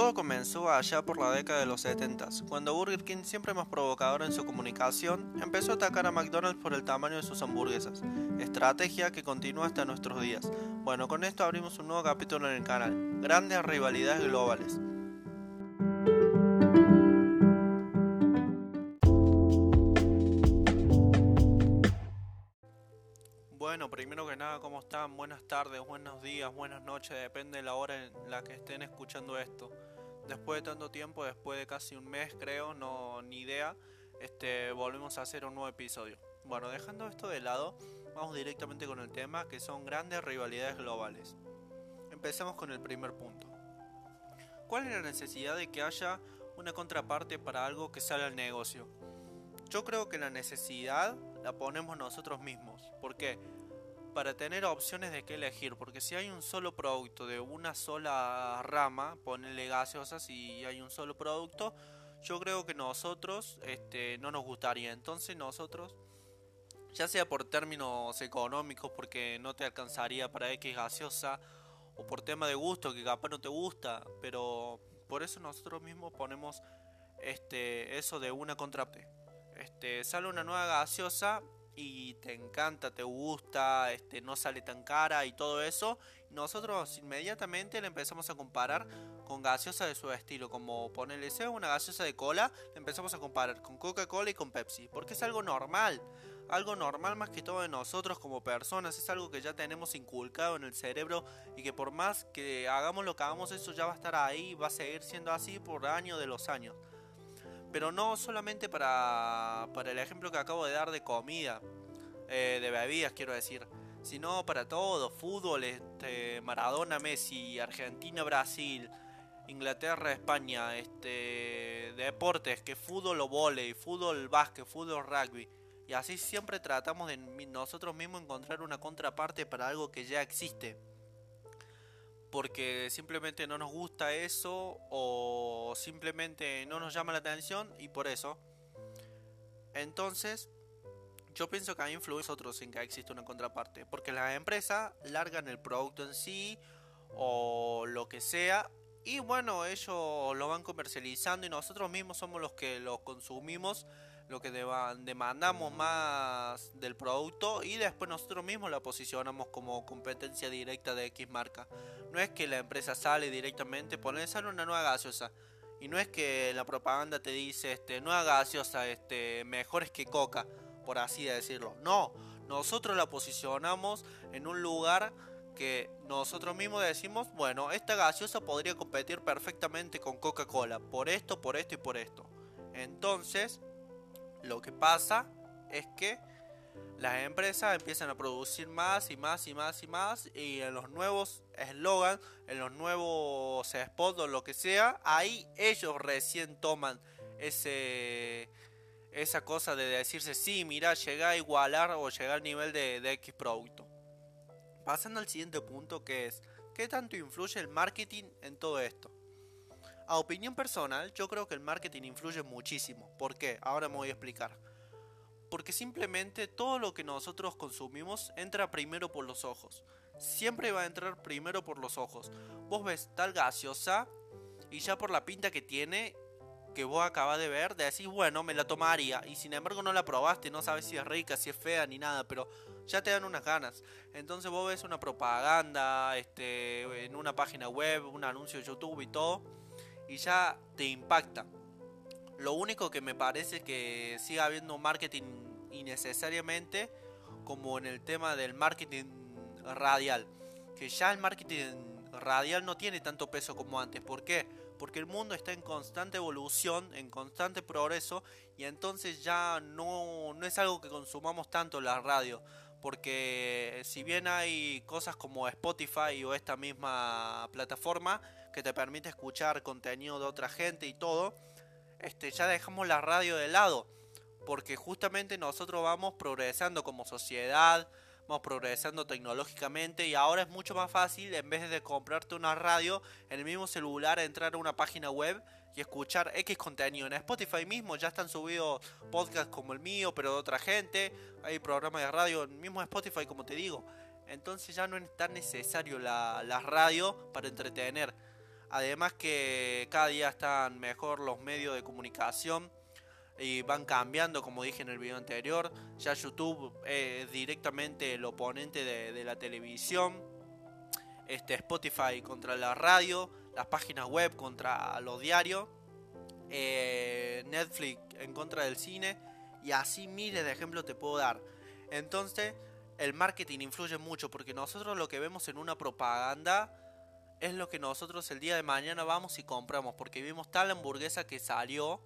Todo comenzó allá por la década de los 70, cuando Burger King, siempre más provocador en su comunicación, empezó a atacar a McDonald's por el tamaño de sus hamburguesas, estrategia que continúa hasta nuestros días. Bueno, con esto abrimos un nuevo capítulo en el canal, Grandes Rivalidades Globales. Que nada, ¿cómo están? Buenas tardes, buenos días, buenas noches, depende de la hora en la que estén escuchando esto. Después de tanto tiempo, después de casi un mes creo, no ni idea, este, volvemos a hacer un nuevo episodio. Bueno, dejando esto de lado, vamos directamente con el tema que son grandes rivalidades globales. Empecemos con el primer punto. ¿Cuál es la necesidad de que haya una contraparte para algo que sale al negocio? Yo creo que la necesidad la ponemos nosotros mismos. ¿Por qué? Para tener opciones de qué elegir, porque si hay un solo producto de una sola rama, ponele gaseosas y hay un solo producto, yo creo que nosotros este, no nos gustaría. Entonces nosotros, ya sea por términos económicos, porque no te alcanzaría para X gaseosa, o por tema de gusto, que capaz no te gusta, pero por eso nosotros mismos ponemos este, eso de una contraparte este, sale una nueva gaseosa y te encanta, te gusta, este, no sale tan cara y todo eso, nosotros inmediatamente le empezamos a comparar con gaseosa de su estilo, como ponerle una gaseosa de cola, le empezamos a comparar con Coca-Cola y con Pepsi, porque es algo normal, algo normal más que todo de nosotros como personas, es algo que ya tenemos inculcado en el cerebro y que por más que hagamos lo que hagamos, eso ya va a estar ahí, va a seguir siendo así por años de los años. Pero no solamente para, para el ejemplo que acabo de dar de comida, eh, de bebidas quiero decir, sino para todo, fútbol, este, Maradona, Messi, Argentina, Brasil, Inglaterra, España, este, deportes, que fútbol o volei, fútbol, básquet, fútbol, rugby. Y así siempre tratamos de nosotros mismos encontrar una contraparte para algo que ya existe porque simplemente no nos gusta eso o simplemente no nos llama la atención y por eso. Entonces, yo pienso que hay influye otros en que existe una contraparte, porque las empresas largan el producto en sí o lo que sea y bueno, ellos lo van comercializando y nosotros mismos somos los que lo consumimos lo que demandamos más del producto y después nosotros mismos la posicionamos como competencia directa de X marca. No es que la empresa sale directamente, pone sale una nueva gaseosa. Y no es que la propaganda te dice este nueva gaseosa, este mejores que Coca, por así decirlo. No, nosotros la posicionamos en un lugar que nosotros mismos decimos, bueno, esta gaseosa podría competir perfectamente con Coca-Cola, por esto, por esto y por esto. Entonces, lo que pasa es que las empresas empiezan a producir más y más y más y más y en los nuevos eslogans, en los nuevos spots o lo que sea, ahí ellos recién toman ese esa cosa de decirse sí, mira, llega a igualar o llegar al nivel de, de X producto. Pasando al siguiente punto que es, ¿qué tanto influye el marketing en todo esto? A opinión personal, yo creo que el marketing influye muchísimo. ¿Por qué? Ahora me voy a explicar. Porque simplemente todo lo que nosotros consumimos entra primero por los ojos. Siempre va a entrar primero por los ojos. Vos ves tal gaseosa y ya por la pinta que tiene, que vos acabas de ver, decís, bueno, me la tomaría. Y sin embargo no la probaste, no sabes si es rica, si es fea, ni nada, pero ya te dan unas ganas. Entonces vos ves una propaganda, este, en una página web, un anuncio de YouTube y todo y ya te impacta. Lo único que me parece que siga habiendo marketing innecesariamente como en el tema del marketing radial. Que ya el marketing radial no tiene tanto peso como antes. ¿Por qué? Porque el mundo está en constante evolución, en constante progreso y entonces ya no, no es algo que consumamos tanto la radio. Porque si bien hay cosas como Spotify o esta misma plataforma, que te permite escuchar contenido de otra gente y todo, este, ya dejamos la radio de lado. Porque justamente nosotros vamos progresando como sociedad, vamos progresando tecnológicamente y ahora es mucho más fácil, en vez de comprarte una radio, en el mismo celular entrar a una página web y escuchar X contenido. En Spotify mismo ya están subidos podcasts como el mío, pero de otra gente. Hay programas de radio en el mismo Spotify, como te digo. Entonces ya no es tan necesario la, la radio para entretener Además que cada día están mejor los medios de comunicación y van cambiando, como dije en el video anterior. Ya YouTube es directamente el oponente de, la televisión. Este, Spotify contra la radio, las páginas web contra los diarios, eh, Netflix en contra del cine y así miles de ejemplos te puedo dar. Entonces, el marketing influye mucho porque nosotros lo que vemos en una propaganda es lo que nosotros el día de mañana vamos y compramos porque vimos tal hamburguesa que salió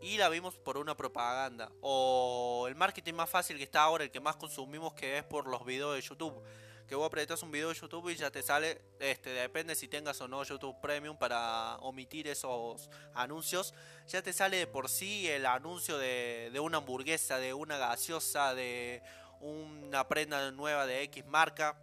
y la vimos por una propaganda. O el marketing más fácil que está ahora, el que más consumimos, que es por los videos de YouTube. Que vos apretas un video de YouTube y ya te sale, este, depende si tengas o no YouTube Premium para omitir esos anuncios. Ya te sale de por sí el anuncio de, de una hamburguesa, de una gaseosa, de una prenda nueva de X marca.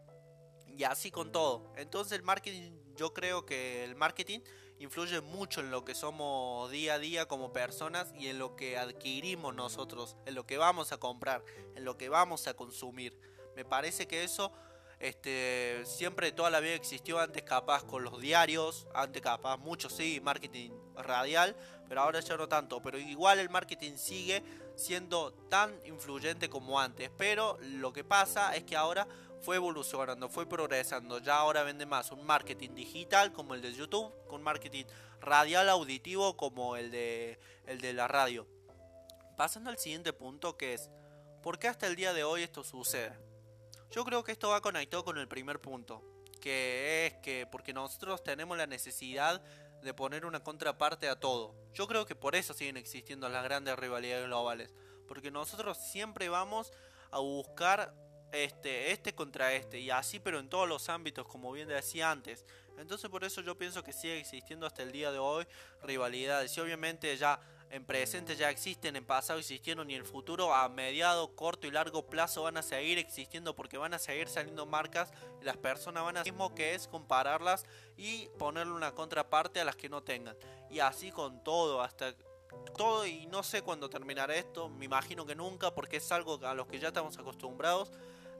Y así con todo. Entonces el marketing, yo creo que el marketing influye mucho en lo que somos día a día como personas y en lo que adquirimos nosotros, en lo que vamos a comprar, en lo que vamos a consumir. Me parece que eso este, siempre toda la vida existió antes capaz con los diarios, antes capaz mucho sí, marketing radial, pero ahora ya no tanto. Pero igual el marketing sigue siendo tan influyente como antes. Pero lo que pasa es que ahora fue evolucionando, fue progresando. Ya ahora vende más un marketing digital como el de YouTube, con marketing radial auditivo como el de, el de la radio. Pasando al siguiente punto que es, ¿por qué hasta el día de hoy esto sucede? Yo creo que esto va conectado con el primer punto, que es que porque nosotros tenemos la necesidad de poner una contraparte a todo. Yo creo que por eso siguen existiendo las grandes rivalidades globales, porque nosotros siempre vamos a buscar este, este contra este, y así pero en todos los ámbitos, como bien decía antes. Entonces por eso yo pienso que sigue existiendo hasta el día de hoy rivalidades, y obviamente ya en presente ya existen, en pasado existieron y en el futuro a mediado, corto y largo plazo van a seguir existiendo porque van a seguir saliendo marcas las personas van a mismo que es compararlas y ponerle una contraparte a las que no tengan. Y así con todo, hasta todo y no sé cuándo terminará esto, me imagino que nunca porque es algo a los que ya estamos acostumbrados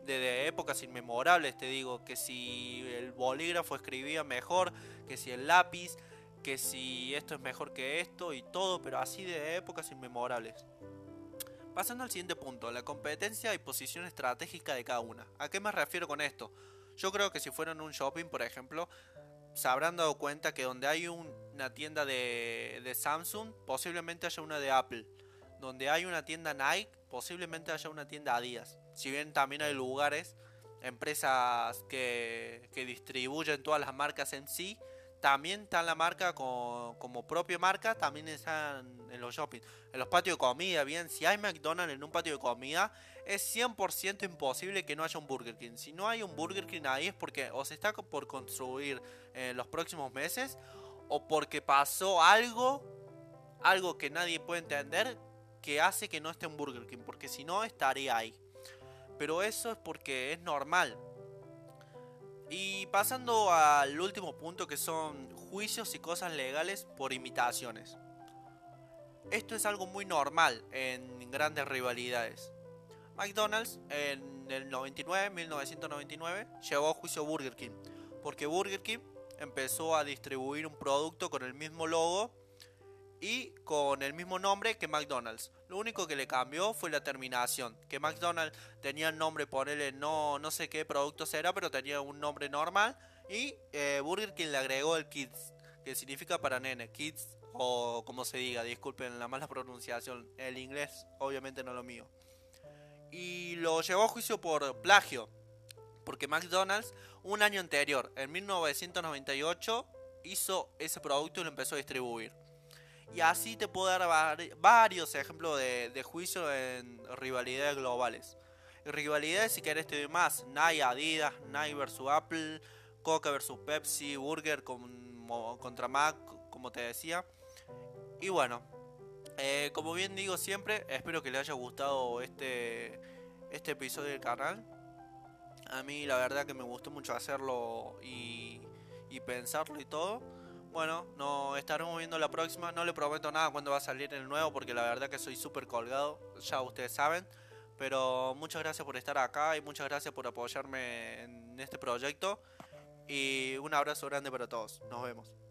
desde épocas inmemorables, te digo, que si el bolígrafo escribía mejor, que si el lápiz, que si esto es mejor que esto y todo, pero así de épocas inmemorables. Pasando al siguiente punto, la competencia y posición estratégica de cada una. ¿A qué me refiero con esto? Yo creo que si fueran un shopping, por ejemplo, se habrán dado cuenta que donde hay una tienda de, de Samsung, posiblemente haya una de Apple. Donde hay una tienda Nike, posiblemente haya una tienda Adidas. Si bien también hay lugares, empresas que, que distribuyen todas las marcas en sí, también está la marca como, propia marca, también están en los shopping. En los patios de comida, bien, si hay McDonald's en un patio de comida, es 100% imposible que no haya un Burger King. Si no hay un Burger King ahí es porque o se está por construir en los próximos meses, o porque pasó algo, algo que nadie puede entender, que hace que no esté un Burger King, porque si no estaría ahí. Pero eso es porque es normal. Y pasando al último punto que son juicios y cosas legales por imitaciones. Esto es algo muy normal en grandes rivalidades. McDonald's en el 99, 1999 llevó a juicio Burger King porque Burger King empezó a distribuir un producto con el mismo logo y con el mismo nombre que McDonald's. Lo único que le cambió fue la terminación. Que McDonald's tenía el nombre, ponerle no, no sé qué producto será, pero tenía un nombre normal. Y eh, Burger King le agregó el Kids, que significa para nene. Kids o como se diga, disculpen la mala pronunciación. El inglés obviamente no es lo mío. Y lo llevó a juicio por plagio. Porque McDonald's un año anterior, en 1998, hizo ese producto y lo empezó a distribuir. Y así te puedo dar varios ejemplos de, juicio en rivalidades globales. rivalidades, si querés, te doy más: Nike, Adidas, Nike versus Apple, Coca versus Pepsi, Burger contra Mac, como te decía. Y bueno, eh, como bien digo siempre, espero que les haya gustado este, este episodio del canal. A mí, la verdad, que me gustó mucho hacerlo y, y pensarlo y todo. Bueno, nos estaremos viendo la próxima. No le prometo nada cuando va a salir el nuevo porque la verdad que soy súper colgado, ya ustedes saben. Pero muchas gracias por estar acá y muchas gracias por apoyarme en este proyecto. Y un abrazo grande para todos. Nos vemos.